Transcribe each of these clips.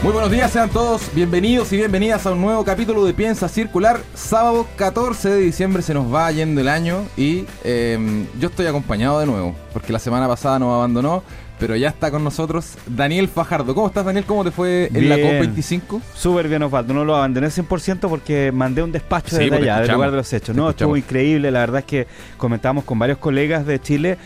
Muy buenos días, sean todos bienvenidos y bienvenidas a un nuevo capítulo de Piensa Circular. Sábado 14 de diciembre se nos va yendo el año y em, yo estoy acompañado de nuevo, porque la semana pasada nos abandonó, pero ya está con nosotros Daniel Fajardo. ¿Cómo estás, Daniel? ¿Cómo te fue en la COP25? Súper bien, Osvaldo. No lo abandoné 100% porque mandé un despacho de allá, del lugar de los hechos. No, estuvo increíble. La verdad es que comentábamos con varios colegas de Chile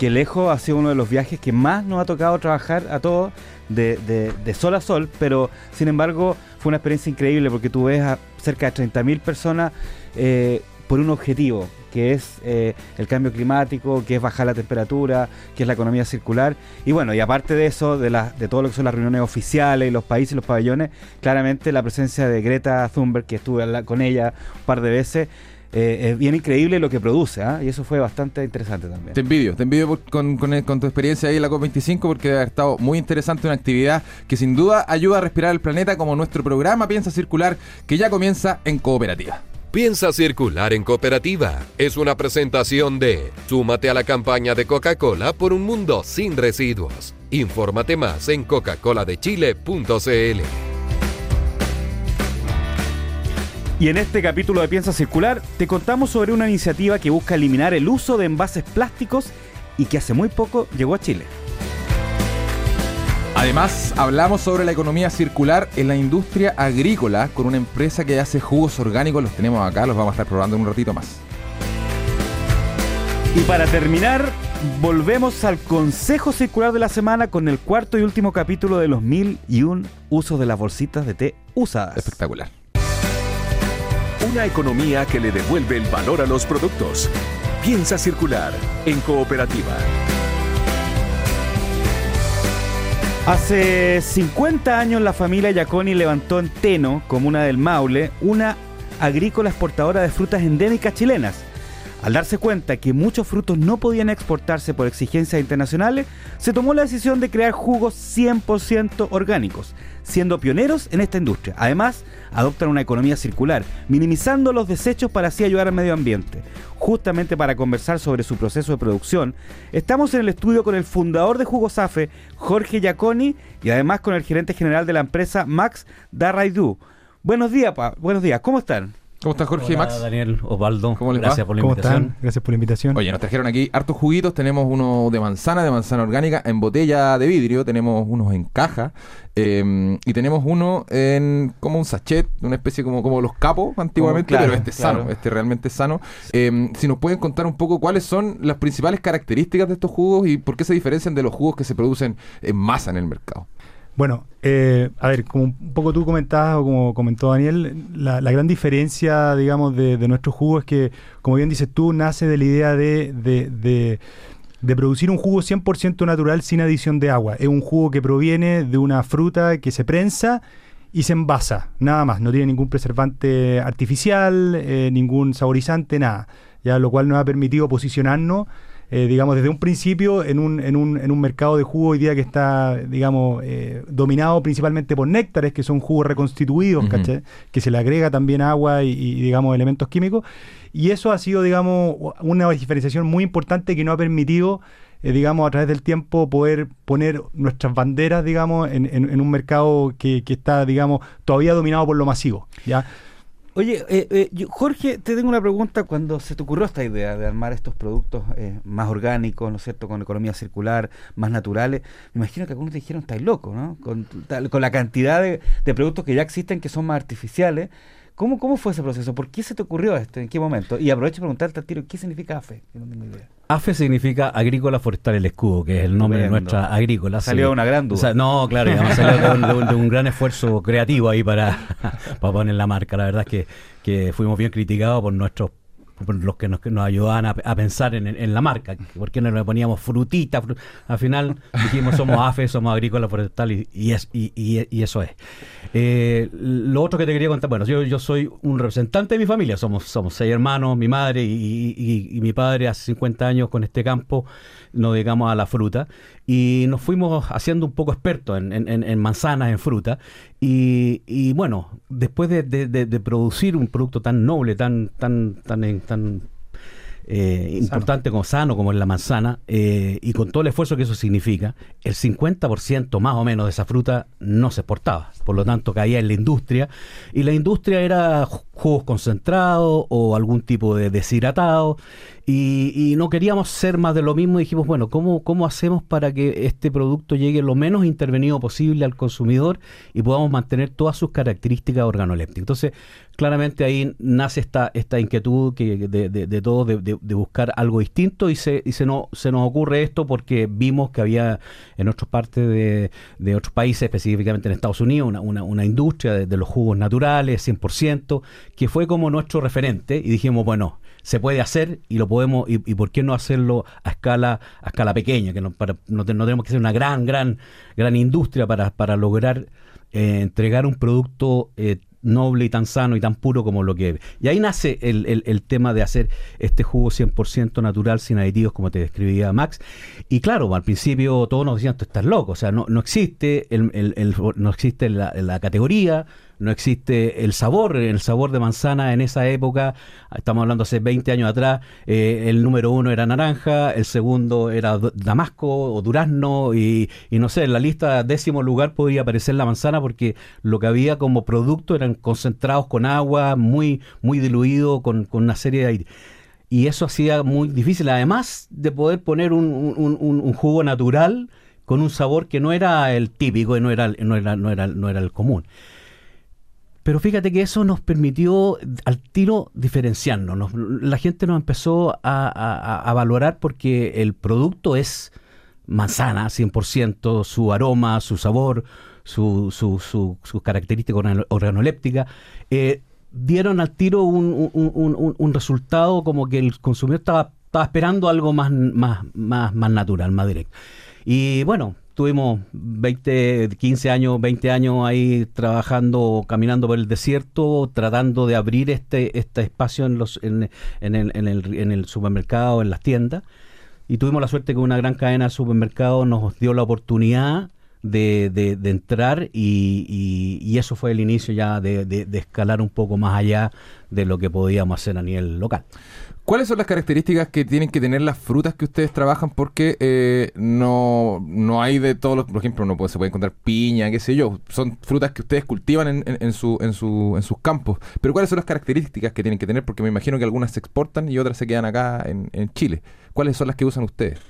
que lejos ha sido uno de los viajes que más nos ha tocado trabajar a todos de, de, sol a sol, pero sin embargo fue una experiencia increíble porque tú ves a cerca de 30.000 personas eh, por un objetivo, que es eh, el cambio climático, que es bajar la temperatura, que es la economía circular. Y bueno, y aparte de eso, de, la, de todo lo que son las reuniones oficiales y los países y los pabellones, claramente la presencia de Greta Thunberg, que estuve con ella un par de veces, eh, es bien increíble lo que produce, ¿ah? y eso fue bastante interesante también. Te envidio, te envidio con, tu experiencia ahí en la COP25 porque ha estado muy interesante una actividad que sin duda ayuda a respirar el planeta como nuestro programa Piensa Circular que ya comienza en cooperativa. Piensa Circular en Cooperativa es una presentación de Súmate a la campaña de Coca-Cola por un mundo sin residuos. Infórmate más en coca-coladechile.cl. Y en este capítulo de Piensa Circular te contamos sobre una iniciativa que busca eliminar el uso de envases plásticos y que hace muy poco llegó a Chile. Además, hablamos sobre la economía circular en la industria agrícola con una empresa que hace jugos orgánicos. Los tenemos acá, los vamos a estar probando en un ratito más. Y para terminar, volvemos al Consejo Circular de la Semana con el cuarto y último capítulo de los mil y un usos de las bolsitas de té usadas. Espectacular. Una economía que le devuelve el valor a los productos. Piensa circular en cooperativa. Hace 50 años la familia Yaconi levantó en Teno, comuna del Maule, una agrícola exportadora de frutas endémicas chilenas al darse cuenta que muchos frutos no podían exportarse por exigencias internacionales, se tomó la decisión de crear jugos 100% orgánicos, siendo pioneros en esta industria. Además, adoptan una economía circular, minimizando los desechos para así ayudar al medio ambiente. Justamente para conversar sobre su proceso de producción, estamos en el estudio con el fundador de Jugos AFE, Jorge Giaconi, y además con el gerente general de la empresa, Max Darraidu. Buenos días, pa. buenos días, ¿cómo están? ¿Cómo estás, Jorge y Max? Daniel, Osvaldo. ¿Cómo les Gracias por la invitación. Gracias por la invitación. Oye, nos trajeron aquí hartos juguitos. Tenemos uno de manzana, de manzana orgánica, en botella de vidrio. Tenemos unos en caja. Em, y tenemos uno en como un sachet, una especie como, como los capos antiguamente, pero este es sano, este realmente es sano. Em, si nos pueden contar un poco cuáles son las principales características de estos jugos y por qué se diferencian de los jugos que se producen en masa en el mercado. Bueno, eh, a ver, como un poco tú comentabas o como comentó Daniel, la, gran diferencia, digamos, de, nuestro jugo es que, como bien dices tú, nace de la idea de, de, de producir un jugo 100% natural sin adición de agua. Es un jugo que proviene de una fruta que se prensa y se envasa, nada más. No tiene ningún preservante artificial, eh, ningún saborizante, nada. Ya lo cual nos ha permitido posicionarnos eh, digamos, desde un principio en un, en, un, en un mercado de jugo hoy día que está, digamos, eh, dominado principalmente por néctares, que son jugos reconstituidos, Que se le agrega también agua y, digamos, elementos químicos. Y eso ha sido, digamos, una diferenciación muy importante que nos ha permitido eh, digamos, a través del tiempo poder poner nuestras banderas, digamos, en, en, un mercado que, que, está, digamos, todavía dominado por lo masivo, ¿ya? Oye, eh, eh Jorge, te tengo una pregunta. Cuando se te ocurrió esta idea de armar estos productos eh, más orgánicos, ¿no es cierto?, con economía circular, más naturales, me imagino que algunos te dijeron, estáis loco, ¿no? Con, con la cantidad de, de, productos que ya existen que son más artificiales. ¿Cómo, ¿Cómo fue ese proceso? ¿Por qué se te ocurrió esto? ¿En qué momento? Y aprovecho de preguntarte al tiro, ¿qué significa AFE? no tengo idea. AFE signifa Agrícola Forestal El Escudo, que es el nombre de nuestra agrícola. Salió una gran duda. no, claro, salió de un, gran esfuerzo creativo ahí para, para poner la marca. La verdad es que, que fuimos bien criticados por nuestros los que nos, nos ayudaban a, pensar en, la marca, por qué no le poníamos frutita, al final dijimos somos AFE, somos agrícola forestal y, y, es, y, y, eso es. Eh, lo otro que te quería contar, bueno, yo, yo soy un representante de mi familia, somos, somos seis hermanos, mi madre y, mi padre hace 50 años con este campo nos dedicamos a la fruta y nos fuimos haciendo un poco expertos en, manzanas, en fruta. Y, bueno, después de, producir un producto tan noble, tan, tan, tan, tan eh, importante como sano, como es la manzana, eh, y con todo el esfuerzo que eso significa, el 50% más o menos de esa fruta no se exportaba. Por lo tanto, caía en la industria, y la industria era jugos concentrados o algún tipo de deshidratado, y, no queríamos ser más de lo mismo. Dijimos, bueno, ¿cómo, ¿cómo hacemos para que este producto llegue lo menos intervenido posible al consumidor y podamos mantener todas sus características organolépticas? Entonces, claramente ahí nace esta, esta inquietud que de, de, todos de, buscar algo distinto y, se, y se, no, se nos ocurre esto porque vimos que había en otras partes de, otros países, específicamente en Estados Unidos, una, una, una industria de, los jugos naturales, 100%, que fue como nuestro referente y dijimos, bueno, se puede hacer y lo podemos y, por qué no hacerlo a escala a escala pequeña que no, para, no, tenemos que ser una gran gran gran industria para, para lograr eh, entregar un producto eh, noble y tan sano y tan puro como lo que es. Y ahí nace el, el, tema de hacer este jugo 100% natural, sin aditivos, como te describía Max. Y claro, al principio todos nos decían, tú estás loco, o sea, no, no existe, el, no existe la categoría, no existe el sabor, el sabor de manzana en esa época, estamos hablando hace 20 años atrás, eh, el número uno era naranja, el segundo era damasco o durazno y, no sé, en la lista décimo lugar podría aparecer la manzana porque lo que había como producto eran concentrados con agua, muy, muy diluido, con, una serie de... Y eso hacía muy difícil, además de poder poner un, un, jugo natural con un sabor que no era el típico y no era, no era, no era, no era el común. Pero fíjate que eso nos permitió al tiro diferenciarnos. la gente nos empezó a, valorar porque el producto es manzana, 100%, su aroma, su sabor, su, su, su, sus características organolépticas. Eh, dieron al tiro un, un, un, resultado como que el consumidor estaba, estaba esperando algo más, más, más, más natural, más directo. Y bueno, Tuvimos 20, 15 años, 20 años ahí trabajando, caminando por el desierto, tratando de abrir este, este espacio en, los, en, en, el, en, el, en el supermercado, en las tiendas. Y tuvimos la suerte que una gran cadena de supermercados nos dio la oportunidad de, de, entrar y, y, eso fue el inicio ya de, de, escalar un poco más allá de lo que podíamos hacer a nivel local. ¿Cuáles son las características que tienen que tener las frutas que ustedes trabajan? Porque eh, no, no hay de todos los, por ejemplo, no puede, se puede encontrar piña, qué sé yo. Son frutas que ustedes cultivan en, su, en, su, en sus campos. Pero ¿cuáles son las características que tienen que tener? Porque me imagino que algunas se exportan y otras se quedan acá en, Chile. ¿Cuáles son las que usan ustedes?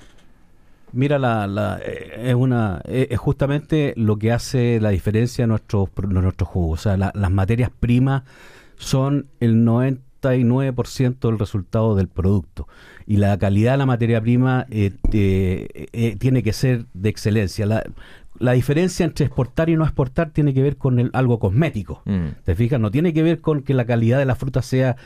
Mira, la, la, eh, es una es justamente lo que hace la diferencia en nuestros, nuestros jugos. O sea, las materias primas son el 90 99% del resultado del producto. Y la calidad de la materia prima eh, eh, tiene que ser de excelencia. La, la, diferencia entre exportar y no exportar tiene que ver con el, algo cosmético. Mm. ¿Te fijas? No tiene que ver con que la calidad de la fruta sea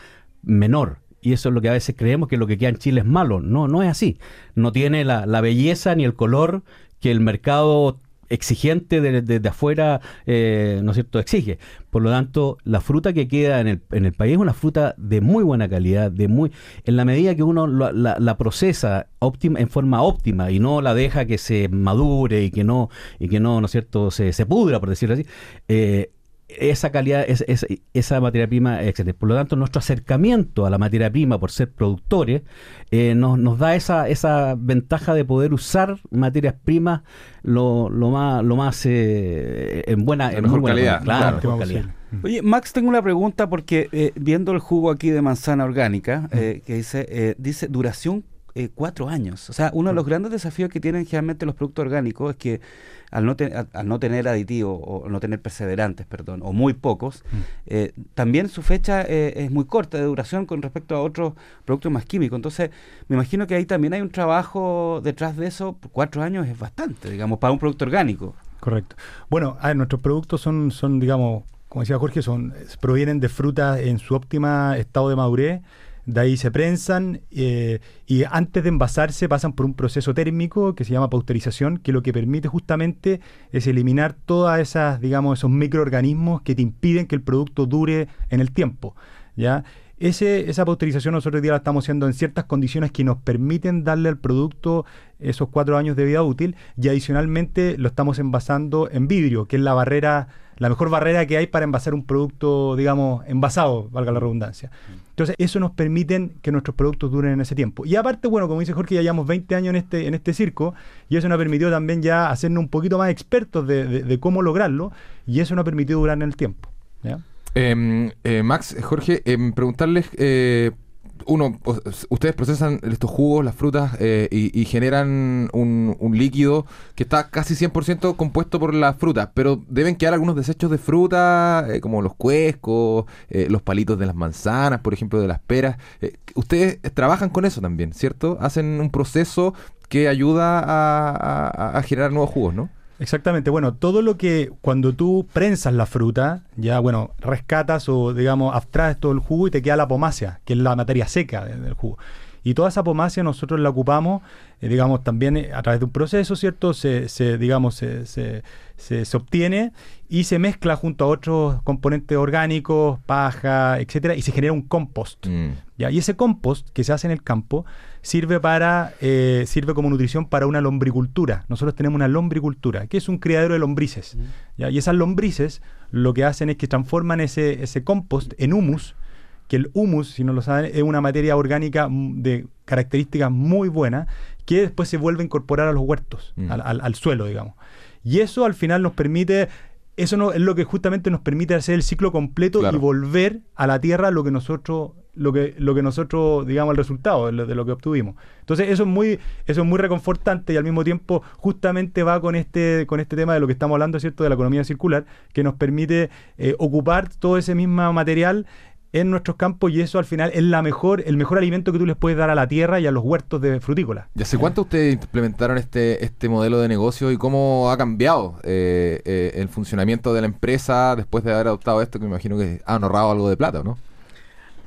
menor. Y eso es lo que a veces creemos que lo que queda en Chile es malo. No, no es así. No tiene la, la belleza ni el color que el mercado exigente desde de, afuera, eh, ¿no es cierto?, exige. Por lo tanto, la fruta que queda en el, en el país es una fruta de muy buena calidad, de muy en la medida que uno la, la, procesa óptima, en forma óptima y no la deja que se madure y que no, y que no, ¿no es cierto?, se, se pudra, por decirlo así, eh, esa calidad, es, esa materia prima, etc. Por lo tanto, nuestro acercamiento a la materia prima por ser productores eh, nos, nos, da esa, esa ventaja de poder usar materias primas lo, lo más, lo más eh, en buena, en mejor calidad. claro, Oye, Max, tengo una pregunta porque eh, viendo el jugo aquí de manzana orgánica, que dice, dice duración cuatro años. O sea, uno de los grandes desafíos que tienen generalmente los productos orgánicos es que al no, al no tener aditivos o no tener perseverantes, perdón, o muy pocos, mm. eh, también su fecha eh, es muy corta de duración con respecto a otros productos más químicos. Entonces, me imagino que ahí también hay un trabajo detrás de eso. Cuatro años es bastante, digamos, para un producto orgánico. Correcto. Bueno, nuestros productos son, son, digamos, como decía Jorge, son provienen de frutas en su óptima estado de madurez de ahí se prensan eh, y antes de envasarse pasan por un proceso térmico que se llama pasteurización, que lo que permite justamente es eliminar todas esas, digamos, esos microorganismos que te impiden que el producto dure en el tiempo. ¿ya? Ese, esa pasteurización nosotros hoy día la estamos haciendo en ciertas condiciones que nos permiten darle al producto esos cuatro años de vida útil y adicionalmente lo estamos envasando en vidrio, que es la barrera, la mejor barrera que hay para envasar un producto, digamos, envasado, valga la redundancia. Entonces, eso nos permite que nuestros productos duren en ese tiempo. Y aparte, bueno, como dice Jorge, ya llevamos 20 años en este, en este circo y eso nos ha permitido también ya hacernos un poquito más expertos de, cómo lograrlo y eso nos ha permitido durar en el tiempo. Em, eh, Max, Jorge, em, preguntarles eh, uno, ustedes procesan estos jugos, las frutas, eh, y, generan un, líquido que está casi 100% compuesto por las frutas, pero deben quedar algunos desechos de fruta, eh, como los cuescos, eh, los palitos de las manzanas, por ejemplo, de las peras. ustedes trabajan con eso también, ¿cierto? Hacen un proceso que ayuda a generar nuevos jugos, ¿no? Exactamente, bueno, todo lo que cuando tú prensas la fruta, ya bueno, rescatas o digamos abstraes todo el jugo y te queda la pomacia, que es la materia seca del jugo. Y toda esa pomacia nosotros la ocupamos, eh, digamos, también eh, a través de un proceso, ¿cierto? Se, se digamos, se, se, se, obtiene y se mezcla junto a otros componentes orgánicos, paja, etcétera, y se genera un compost. Mm. ¿ya? Y ese compost que se hace en el campo sirve para eh, sirve como nutrición para una lombricultura. Nosotros tenemos una lombricultura, que es un criadero de lombrices. Mm. ¿ya? Y esas lombrices lo que hacen es que transforman ese, ese compost en humus que el humus, si no lo saben, es una materia orgánica de características muy buenas que después se vuelve a incorporar a los huertos, mm. al, suelo, digamos. Y eso al final nos permite, eso no, es lo que justamente nos permite hacer el ciclo completo y volver a la tierra lo que nosotros lo que, lo que nosotros, digamos, el resultado de lo, que obtuvimos. Entonces, eso es muy, eso es muy reconfortante y al mismo tiempo justamente va con este, con este tema de lo que estamos hablando, ¿cierto? De la economía circular, que nos permite eh, ocupar todo ese mismo material en nuestros campos y eso al final es la mejor, el mejor alimento que tú les puedes dar a la tierra y a los huertos de frutícola. ¿Y hace cuánto ustedes implementaron este, este modelo de negocio y cómo ha cambiado eh, eh, el funcionamiento de la empresa después de haber adoptado esto, que me imagino que han ahorrado algo de plata, ¿no?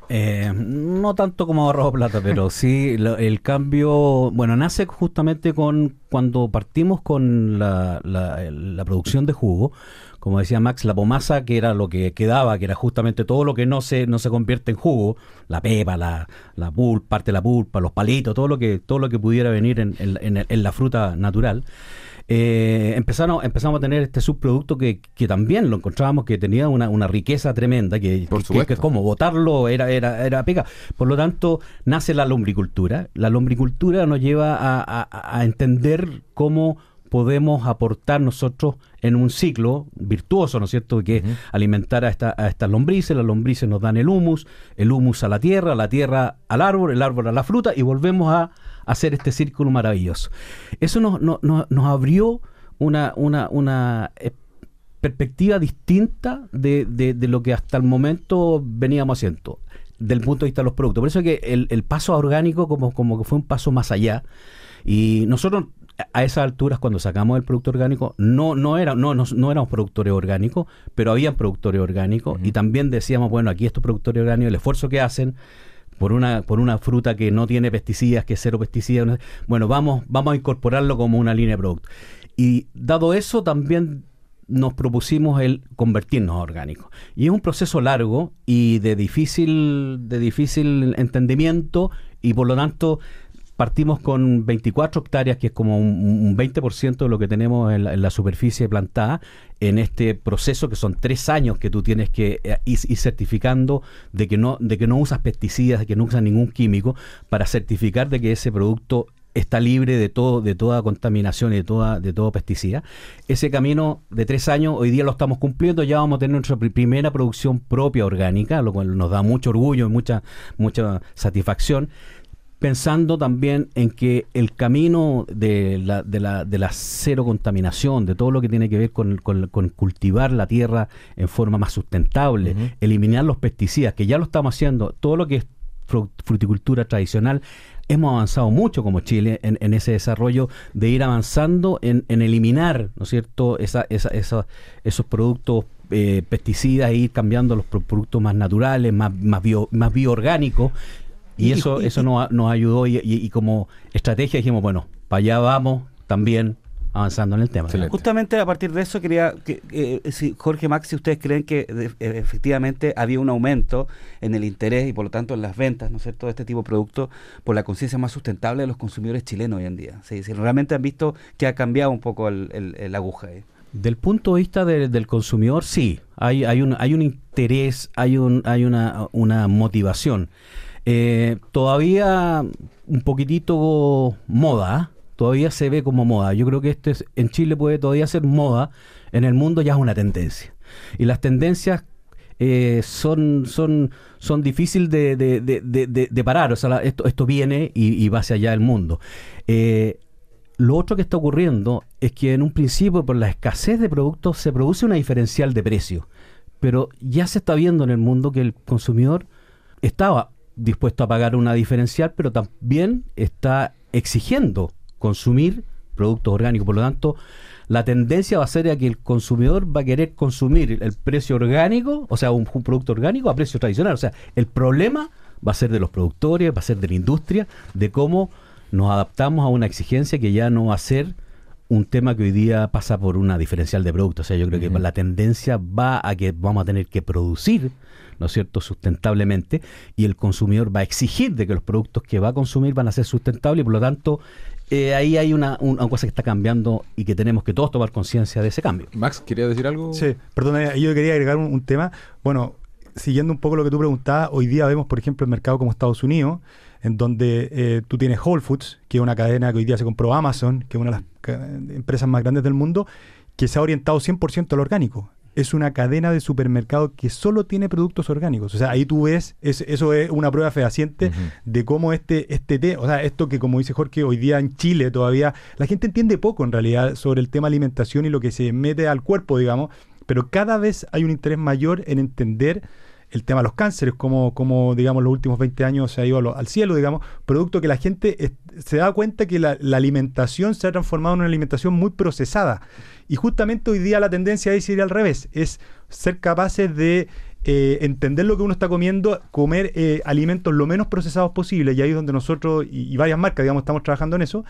Eh, no tanto como ahorrado plata, pero sí el cambio, bueno, nace justamente con cuando partimos con la, la producción de jugo como decía Max, la pomasa, que era lo que quedaba, que era justamente todo lo que no se, no se convierte en jugo, la pepa, la, la pulpa, parte de la pulpa, los palitos, todo lo que, todo lo que pudiera venir en, en, la fruta natural. Eh, empezamos, empezamos a tener este subproducto que, que también lo encontrábamos que tenía una, una riqueza tremenda, que, que, como botarlo era, era, era pega. Por lo tanto, nace la lombricultura. La lombricultura nos lleva a, a, a entender cómo podemos aportar nosotros en un ciclo virtuoso, ¿no es cierto?, que alimentar a, esta, a estas lombrices, las lombrices nos dan el humus, el humus a la tierra, la tierra al árbol, el árbol a la fruta y volvemos a, hacer este círculo maravilloso. Eso nos, nos abrió una, una, una eh, perspectiva distinta de, de, lo que hasta el momento veníamos haciendo del punto de vista de los productos. Por eso que el, el paso orgánico como, como que fue un paso más allá. Y nosotros a esas alturas, cuando sacamos el producto orgánico, no, no, era, no, no, éramos productores orgánicos, pero habían productores orgánicos y también decíamos, bueno, aquí estos productores orgánicos, el esfuerzo que hacen por una, por una fruta que no tiene pesticidas, que es cero pesticidas, bueno, vamos, vamos a incorporarlo como una línea de producto. Y dado eso, también nos propusimos el convertirnos a orgánicos. Y es un proceso largo y de difícil, de difícil entendimiento y por lo tanto Partimos con 24 hectáreas, que es como un, 20% de lo que tenemos en la, superficie plantada, en este proceso que son tres años que tú tienes que eh, ir, certificando de que no de que no usas pesticidas, de que no usas ningún químico, para certificar de que ese producto está libre de todo de toda contaminación y de toda de todo pesticida. Ese camino de tres años hoy día lo estamos cumpliendo, ya vamos a tener nuestra primera producción propia orgánica, lo cual nos da mucho orgullo y mucha mucha satisfacción pensando también en que el camino de la, de la, de la cero contaminación, de todo lo que tiene que ver con, con, cultivar la tierra en forma más sustentable, eliminar los pesticidas, que ya lo estamos haciendo, todo lo que es fruticultura tradicional, hemos avanzado mucho como Chile en, en ese desarrollo de ir avanzando en, en eliminar, ¿no es cierto?, esa, esa, esos productos eh, pesticidas e ir cambiando los productos más naturales, más, más, bio, más bioorgánicos Y, eso, eso nos, nos ayudó y, como estrategia dijimos, bueno, para allá vamos también avanzando en el tema. Justamente a partir de eso quería que, eh, si Jorge Max, si ustedes creen que eh, efectivamente había un aumento en el interés y por lo tanto en las ventas, ¿no es cierto?, de este tipo de productos por la conciencia más sustentable de los consumidores chilenos hoy en día. Si realmente han visto que ha cambiado un poco el, el, aguja. Del punto de vista del consumidor, sí, hay, hay, un, hay un interés, hay, un, hay una, una motivación. Eh, todavía un poquitito moda, todavía se ve como moda. Yo creo que este en Chile puede todavía ser moda, en el mundo ya es una tendencia. Y las tendencias eh, son, son, son difíciles de, de, parar. O sea, esto, esto viene y, va hacia allá el mundo. Eh, lo otro que está ocurriendo es que en un principio, por la escasez de productos, se produce una diferencial de precio. Pero ya se está viendo en el mundo que el consumidor estaba dispuesto a pagar una diferencial, pero también está exigiendo consumir productos orgánicos. Por lo tanto, la tendencia va a ser a que el consumidor va a querer consumir el precio orgánico, o sea, un, producto orgánico a precio tradicional. O sea, el problema va a ser de los productores, va a ser de la industria, de cómo nos adaptamos a una exigencia que ya no va a ser un tema que hoy día pasa por una diferencial de productos. O sea, yo creo que la tendencia va a que vamos a tener que producir ¿no es cierto?, sustentablemente, y el consumidor va a exigir de que los productos que va a consumir van a ser sustentables, y por lo tanto, eh, ahí hay una, cosa que está cambiando y que tenemos que todos tomar conciencia de ese cambio. Max, ¿quería decir algo? Sí, perdón, yo quería agregar un, tema. Bueno, siguiendo un poco lo que tú preguntabas, hoy día vemos, por ejemplo, el mercado como Estados Unidos, en donde eh, tú tienes Whole Foods, que es una cadena que hoy día se compró Amazon, que es una de las empresas más grandes del mundo, que se ha orientado 100% al orgánico es una cadena de supermercados que solo tiene productos orgánicos. O sea, ahí tú ves, eso es una prueba fehaciente de cómo este, este té, o sea, esto que como dice Jorge, hoy día en Chile todavía la gente entiende poco en realidad sobre el tema alimentación y lo que se mete al cuerpo, digamos, pero cada vez hay un interés mayor en entender el tema de los cánceres, como, como digamos, los últimos 20 años se ha ido al cielo, digamos, producto que la gente se da cuenta que la, alimentación se ha transformado en una alimentación muy procesada. Y justamente hoy día la tendencia es ir al revés, es ser capaces de eh, entender lo que uno está comiendo, comer eh, alimentos lo menos procesados posible, y ahí es donde nosotros y, y varias marcas, digamos, estamos trabajando en eso.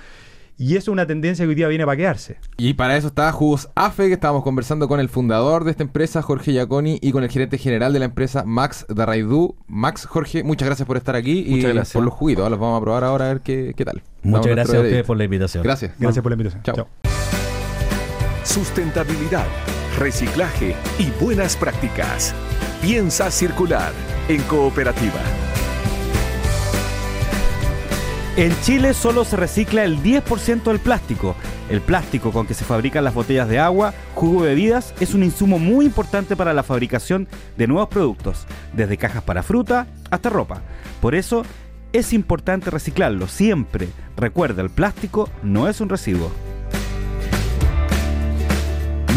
Y eso es una tendencia que hoy día viene para quedarse. Y para eso está Jugos AFE, que estábamos conversando con el fundador de esta empresa, Jorge Giaconi, y con el gerente general de la empresa, Max Darraidú. Max, Jorge, muchas gracias por estar aquí y por los juguitos. Los vamos a probar ahora a ver qué, qué tal. Muchas gracias a ustedes por la invitación. Gracias. Gracias por la invitación. Chao. Sustentabilidad, reciclaje y buenas prácticas. Piensa circular en cooperativa. En Chile solo se recicla el 10% del plástico. El plástico con que se fabrican las botellas de agua, jugo de bebidas, es un insumo muy importante para la fabricación de nuevos productos, desde cajas para fruta hasta ropa. Por eso es importante reciclarlo siempre. Recuerda, el plástico no es un residuo.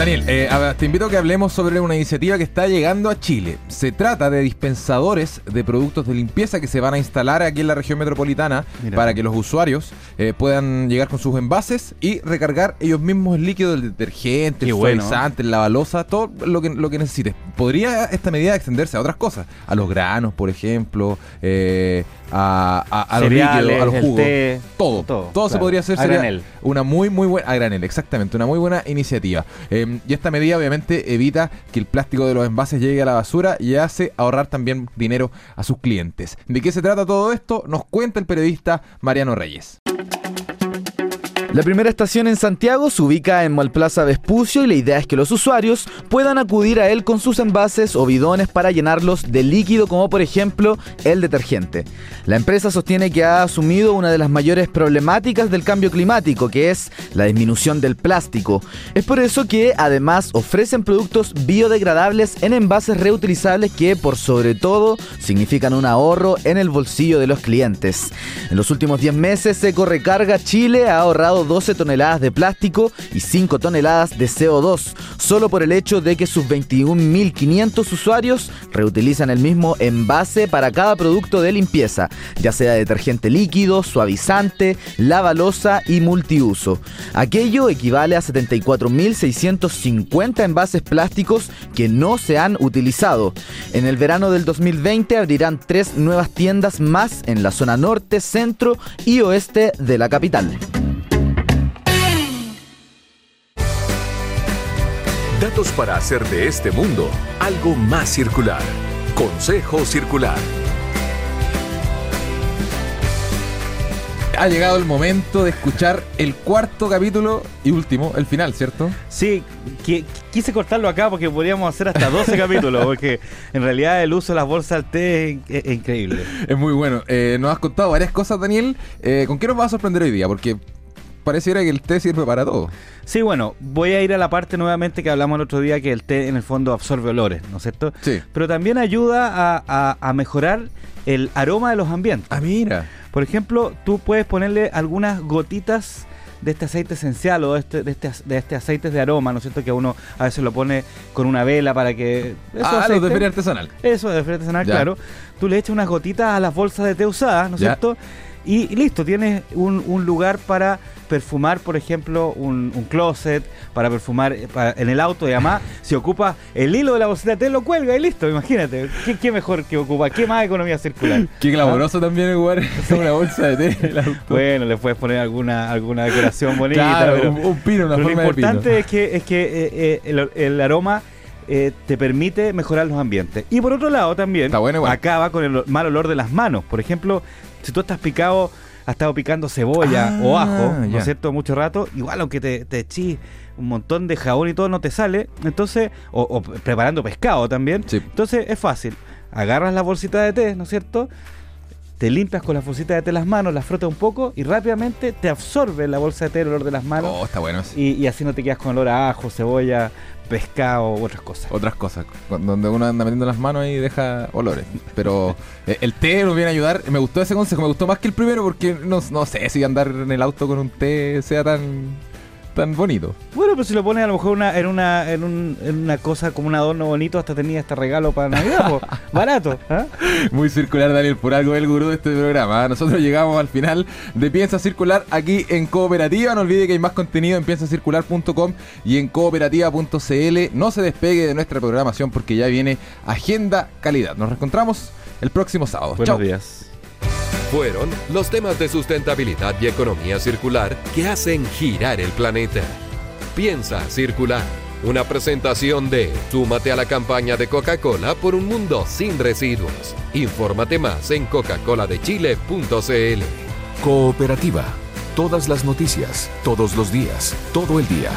Daniel, eh, te invito a que hablemos sobre una iniciativa que está llegando a Chile. Se trata de dispensadores de productos de limpieza que se van a instalar aquí en la región metropolitana para que los usuarios eh, puedan llegar con sus envases y recargar ellos mismos el líquido del detergente, el suavizante, la balosa, todo lo que, lo que necesites. Podría esta medida extenderse a otras cosas, a los granos, por ejemplo, eh, a, a, los líquidos, a los jugos, todo, todo, se podría hacer. Sería una muy, muy buena, a granel, exactamente, una muy buena iniciativa. Em, y esta medida obviamente evita que el plástico de los envases llegue a la basura y hace ahorrar también dinero a sus clientes. ¿De qué se trata todo esto? Nos cuenta el periodista Mariano Reyes. La primera estación en Santiago se ubica en Malplaza Vespucio y la idea es que los usuarios puedan acudir a él con sus envases o bidones para llenarlos de líquido como por ejemplo el detergente. La empresa sostiene que ha asumido una de las mayores problemáticas del cambio climático, que es la disminución del plástico. Es por eso que además ofrecen productos biodegradables en envases reutilizables que por sobre todo significan un ahorro en el bolsillo de los clientes. En los últimos 10 meses Eco Recarga Chile ha ahorrado generado 12 toneladas de plástico y 5 toneladas de CO2, solo por el hecho de que sus 21.500 usuarios reutilizan el mismo envase para cada producto de limpieza, ya sea detergente líquido, suavizante, lavalosa y multiuso. Aquello equivale a 74.650 envases plásticos que no se han utilizado. En el verano del 2020 abrirán tres nuevas tiendas más en la zona norte, centro y oeste de la capital. Datos para hacer de este mundo algo más circular. Consejo Circular. ha llegado el momento de escuchar el cuarto capítulo y último, el final, ¿cierto? Sí, quise cortarlo acá porque podríamos hacer hasta 12 capítulos, porque en realidad el uso de las bolsas al té es, increíble. Es muy bueno. Eh, nos has contado varias cosas, Daniel. Eh, ¿Con qué nos vas a sorprender hoy día? Porque pareciera que el té sirve para todo. Sí, bueno, voy a ir a la parte nuevamente que hablamos el otro día, que el té en el fondo absorbe olores, ¿no es cierto? Sí. Pero también ayuda a mejorar el aroma de los ambientes. Ah, mira. Por ejemplo, tú puedes ponerle algunas gotitas de este aceite esencial o de este, de este, de este aceite de aroma, ¿no es cierto? Que uno a veces lo pone con una vela para que... Eso ah, aceite, de feria artesanal. Eso, de feria artesanal, claro. Tú le echas unas gotitas a las bolsas de té usadas, ¿no es cierto? Y, listo, tienes un, un lugar para perfumar, por ejemplo, un, closet, para perfumar eh, en el auto y además, si ocupa el hilo de la bolsita de té, lo cuelga y listo, imagínate. ¿Qué, mejor que ocupa? ¿Qué más economía circular? Qué glamoroso ¿Ah? también jugar una bolsa de té en el auto. Bueno, le puedes poner alguna alguna decoración bonita. un, pino, una Lo importante es que, es que eh, eh, el, aroma... te permite mejorar los ambientes. Y por otro lado también acaba con el mal olor de las manos. Por ejemplo, si tú estás picado ha estado picando cebolla o ah, ajo, ¿no es cierto?, mucho rato, igual aunque te, te echís un montón de jabón y todo, no te sale. Entonces, o, preparando pescado también. Entonces, es fácil. Agarras la bolsita de té, ¿no es cierto? Te limpias con la bolsita de té las manos, la frotas un poco y rápidamente te absorbe la bolsa de té el olor de las manos. Oh, está bueno. Y, y así no te quedas con olor a ajo, cebolla, pescado u otras cosas. Otras cosas, donde uno anda metiendo las manos y deja olores. Pero eh, el té nos viene a ayudar. Me gustó ese consejo, me gustó más que el primero porque no, no sé si andar en el auto con un té sea tan tan bonito. Bueno, pero si lo pones a lo mejor una, en, una, en, un, en una cosa como un adorno bonito, hasta tenía este regalo para Navidad, barato. ¿ah? Muy circular, Daniel, por algo el gurú de este programa. ¿ah? Nosotros llegamos al final de Piensa Circular aquí en Cooperativa. No olvide que hay más contenido en piensacircular.com y en cooperativa.cl. No se despegue de nuestra programación porque ya viene Agenda Calidad. Nos reencontramos el próximo sábado. Buenos días fueron los temas de sustentabilidad y economía circular que hacen girar el planeta. Piensa circular. Una presentación de Súmate a la campaña de Coca-Cola por un mundo sin residuos. Infórmate más en coca-coladechile.cl. Cooperativa. Todas las noticias, todos los días, todo el día.